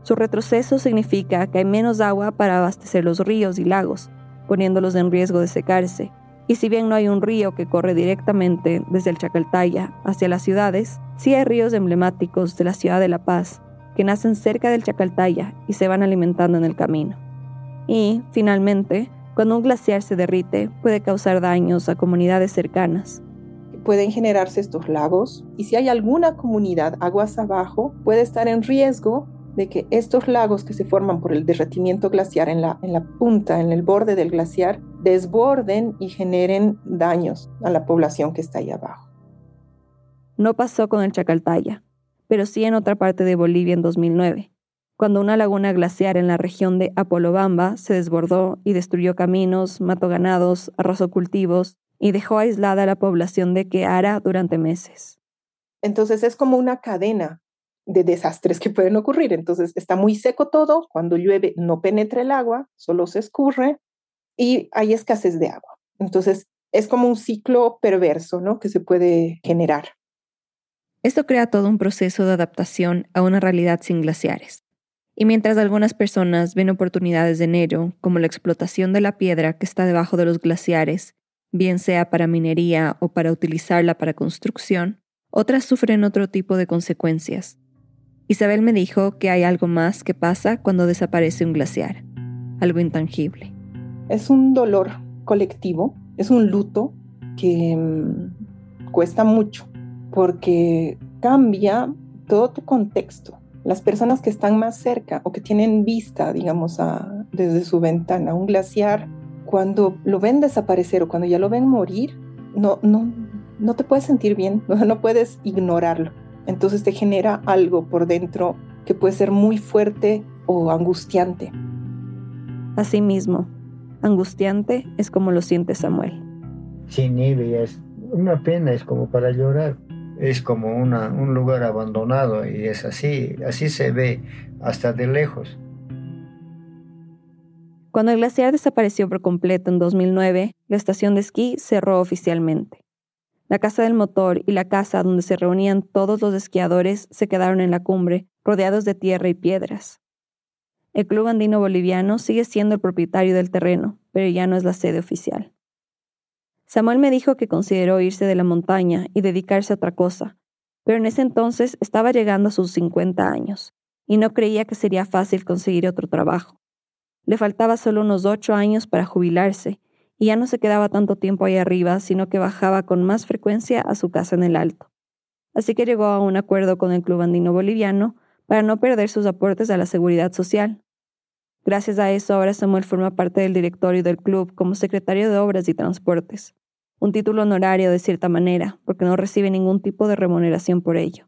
Su retroceso significa que hay menos agua para abastecer los ríos y lagos, poniéndolos en riesgo de secarse, y si bien no hay un río que corre directamente desde el Chacaltaya hacia las ciudades, sí hay ríos emblemáticos de la ciudad de La Paz que nacen cerca del Chacaltaya y se van alimentando en el camino. Y, finalmente, cuando un glaciar se derrite, puede causar daños a comunidades cercanas. Pueden generarse estos lagos y si hay alguna comunidad aguas abajo, puede estar en riesgo de que estos lagos que se forman por el derretimiento glaciar en la, en la punta, en el borde del glaciar, desborden y generen daños a la población que está ahí abajo. No pasó con el Chacaltaya, pero sí en otra parte de Bolivia en 2009, cuando una laguna glaciar en la región de Apolobamba se desbordó y destruyó caminos, mató ganados, arrasó cultivos y dejó aislada a la población de Queara durante meses. Entonces es como una cadena de desastres que pueden ocurrir. Entonces está muy seco todo, cuando llueve no penetra el agua, solo se escurre y hay escasez de agua. Entonces es como un ciclo perverso, ¿no? Que se puede generar. Esto crea todo un proceso de adaptación a una realidad sin glaciares. Y mientras algunas personas ven oportunidades de enero, como la explotación de la piedra que está debajo de los glaciares, bien sea para minería o para utilizarla para construcción, otras sufren otro tipo de consecuencias, Isabel me dijo que hay algo más que pasa cuando desaparece un glaciar, algo intangible. Es un dolor colectivo, es un luto que mm, cuesta mucho porque cambia todo tu contexto. Las personas que están más cerca o que tienen vista, digamos, desde su ventana, un glaciar, cuando lo ven desaparecer o cuando ya lo ven morir, no, no, no te puedes sentir bien, no puedes ignorarlo entonces te genera algo por dentro que puede ser muy fuerte o angustiante. Asimismo, angustiante es como lo siente Samuel. Sin nieve es una pena, es como para llorar. Es como una, un lugar abandonado y es así, así se ve hasta de lejos. Cuando el glaciar desapareció por completo en 2009, la estación de esquí cerró oficialmente. La casa del motor y la casa donde se reunían todos los esquiadores se quedaron en la cumbre, rodeados de tierra y piedras. El Club Andino Boliviano sigue siendo el propietario del terreno, pero ya no es la sede oficial. Samuel me dijo que consideró irse de la montaña y dedicarse a otra cosa, pero en ese entonces estaba llegando a sus 50 años y no creía que sería fácil conseguir otro trabajo. Le faltaba solo unos ocho años para jubilarse y ya no se quedaba tanto tiempo ahí arriba, sino que bajaba con más frecuencia a su casa en el Alto. Así que llegó a un acuerdo con el Club Andino Boliviano para no perder sus aportes a la seguridad social. Gracias a eso, ahora Samuel forma parte del directorio del club como secretario de Obras y Transportes, un título honorario de cierta manera, porque no recibe ningún tipo de remuneración por ello.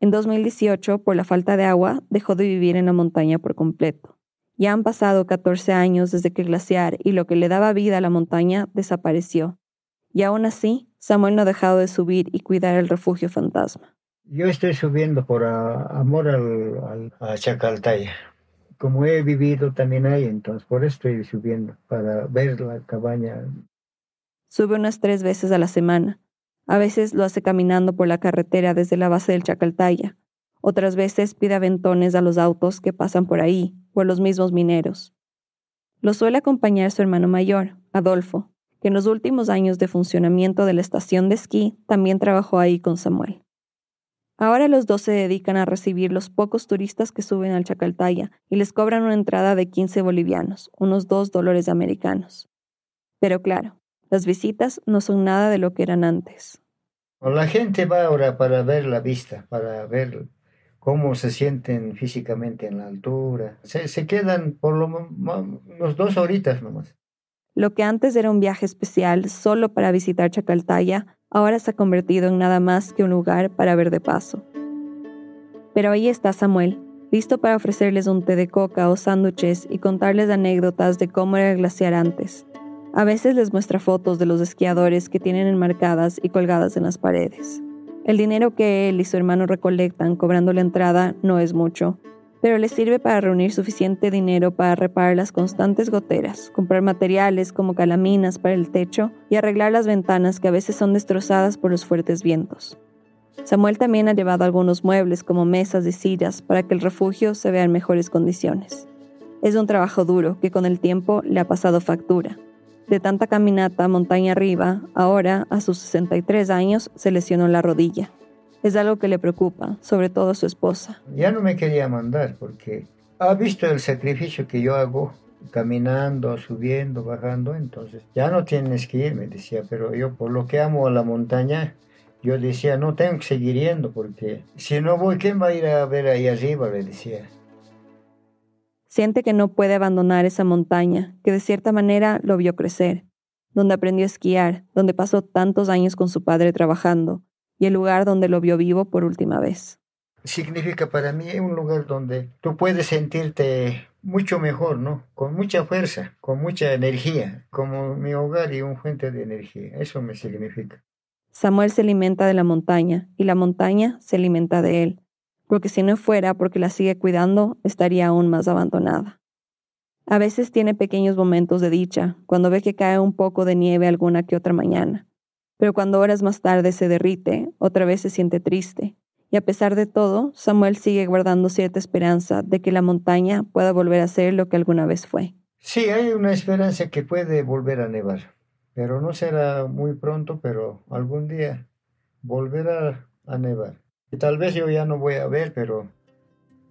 En 2018, por la falta de agua, dejó de vivir en la montaña por completo. Ya han pasado 14 años desde que el glaciar y lo que le daba vida a la montaña desapareció. Y aún así, Samuel no ha dejado de subir y cuidar el refugio fantasma. Yo estoy subiendo por amor al, a Chacaltaya. Como he vivido también ahí, entonces por eso estoy subiendo, para ver la cabaña. Sube unas tres veces a la semana, a veces lo hace caminando por la carretera desde la base del Chacaltaya. Otras veces pide aventones a los autos que pasan por ahí a los mismos mineros. Lo suele acompañar su hermano mayor, Adolfo, que en los últimos años de funcionamiento de la estación de esquí también trabajó ahí con Samuel. Ahora los dos se dedican a recibir los pocos turistas que suben al Chacaltaya y les cobran una entrada de 15 bolivianos, unos 2 dólares americanos. Pero claro, las visitas no son nada de lo que eran antes. La gente va ahora para ver la vista, para ver cómo se sienten físicamente en la altura. Se, quedan por lo menos dos horitas nomás. Lo que antes era un viaje especial solo para visitar Chacaltaya, ahora se ha convertido en nada más que un lugar para ver de paso. Pero ahí está Samuel, listo para ofrecerles un té de coca o sándwiches y contarles anécdotas de cómo era el glaciar antes. A veces les muestra fotos de los esquiadores que tienen enmarcadas y colgadas en las paredes. El dinero que él y su hermano recolectan cobrando la entrada no es mucho, pero les sirve para reunir suficiente dinero para reparar las constantes goteras, comprar materiales como calaminas para el techo y arreglar las ventanas que a veces son destrozadas por los fuertes vientos. Samuel también ha llevado algunos muebles como mesas y sillas para que el refugio se vea en mejores condiciones. Es un trabajo duro que con el tiempo le ha pasado factura, de tanta caminata montaña arriba, ahora, a sus 63 años, se lesionó la rodilla. Es algo que le preocupa, sobre todo a su esposa. Ya no me quería mandar porque ha visto el sacrificio que yo hago caminando, subiendo, bajando, entonces ya no tienes que ir, me decía, pero yo por lo que amo a la montaña, yo decía, no tengo que seguir yendo porque si no voy, ¿quién va a ir a ver ahí arriba? Le decía. Siente que no puede abandonar esa montaña, que de cierta manera lo vio crecer, donde aprendió a esquiar, donde pasó tantos años con su padre trabajando, y el lugar donde lo vio vivo por última vez. Significa para mí un lugar donde tú puedes sentirte mucho mejor, ¿no? Con mucha fuerza, con mucha energía, como mi hogar y un fuente de energía. Eso me significa. Samuel se alimenta de la montaña y la montaña se alimenta de él porque si no fuera porque la sigue cuidando, estaría aún más abandonada. A veces tiene pequeños momentos de dicha, cuando ve que cae un poco de nieve alguna que otra mañana, pero cuando horas más tarde se derrite, otra vez se siente triste, y a pesar de todo, Samuel sigue guardando cierta esperanza de que la montaña pueda volver a ser lo que alguna vez fue. Sí, hay una esperanza que puede volver a nevar, pero no será muy pronto, pero algún día volverá a nevar tal vez yo ya no voy a ver, pero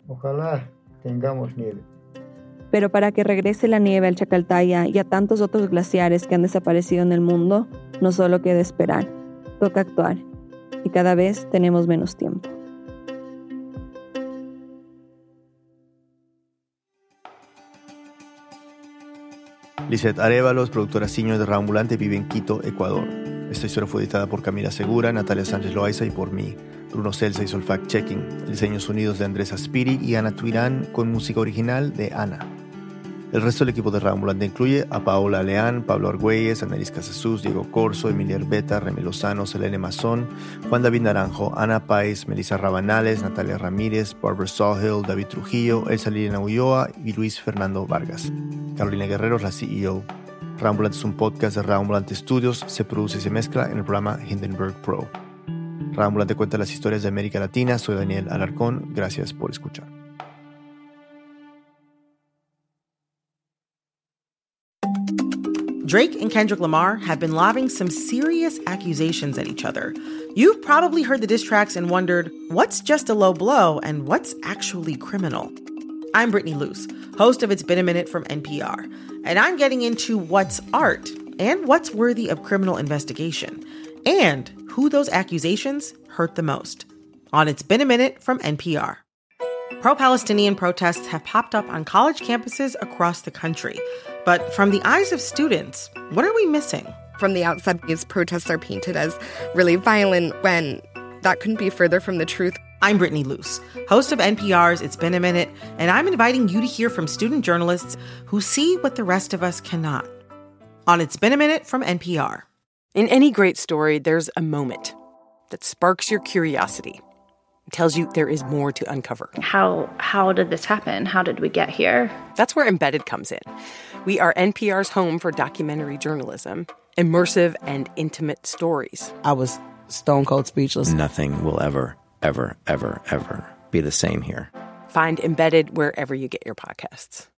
ojalá tengamos nieve. Pero para que regrese la nieve al Chacaltaya y a tantos otros glaciares que han desaparecido en el mundo, no solo queda esperar, toca actuar. Y cada vez tenemos menos tiempo. Lizeth Arevalos, productora senior de Rambulante, vive en Quito, Ecuador. Esta historia fue editada por Camila Segura, Natalia Sánchez Loaiza y por mí. Bruno Celsa hizo el fact-checking, diseños sonidos de Andrés Aspiri y Ana Tuirán con música original de Ana. El resto del equipo de Rambulante incluye a Paola Leán, Pablo Argüelles, Annelies Casasús, Diego Corso, Emilia Herbeta, Remy Lozano, Selene Mazón, Juan David Naranjo, Ana Páez, Melissa Rabanales, Natalia Ramírez, Barbara Sawhill, David Trujillo, Elsa Liliana Ulloa y Luis Fernando Vargas. Carolina Guerrero es la CEO. Rambulante es un podcast de Rambulante Studios, se produce y se mezcla en el programa Hindenburg Pro. Rambulante cuenta las historias de América Latina, soy Daniel Alarcón, gracias por escuchar. Drake and Kendrick Lamar have been lobbing some serious accusations at each other. You've probably heard the diss tracks and wondered what's just a low blow and what's actually criminal. I'm Brittany Luce, host of It's Been a Minute from NPR, and I'm getting into what's art and what's worthy of criminal investigation, and who those accusations hurt the most. On It's Been a Minute from NPR. Pro Palestinian protests have popped up on college campuses across the country. But from the eyes of students, what are we missing? From the outside, these protests are painted as really violent when that couldn't be further from the truth. I'm Brittany Luce, host of NPR's It's Been a Minute, and I'm inviting you to hear from student journalists who see what the rest of us cannot. On It's Been a Minute from NPR. In any great story, there's a moment that sparks your curiosity, tells you there is more to uncover. How how did this happen? How did we get here? That's where Embedded comes in. We are NPR's home for documentary journalism, immersive and intimate stories. I was stone cold speechless. Nothing will ever, ever, ever, ever be the same here. Find Embedded wherever you get your podcasts.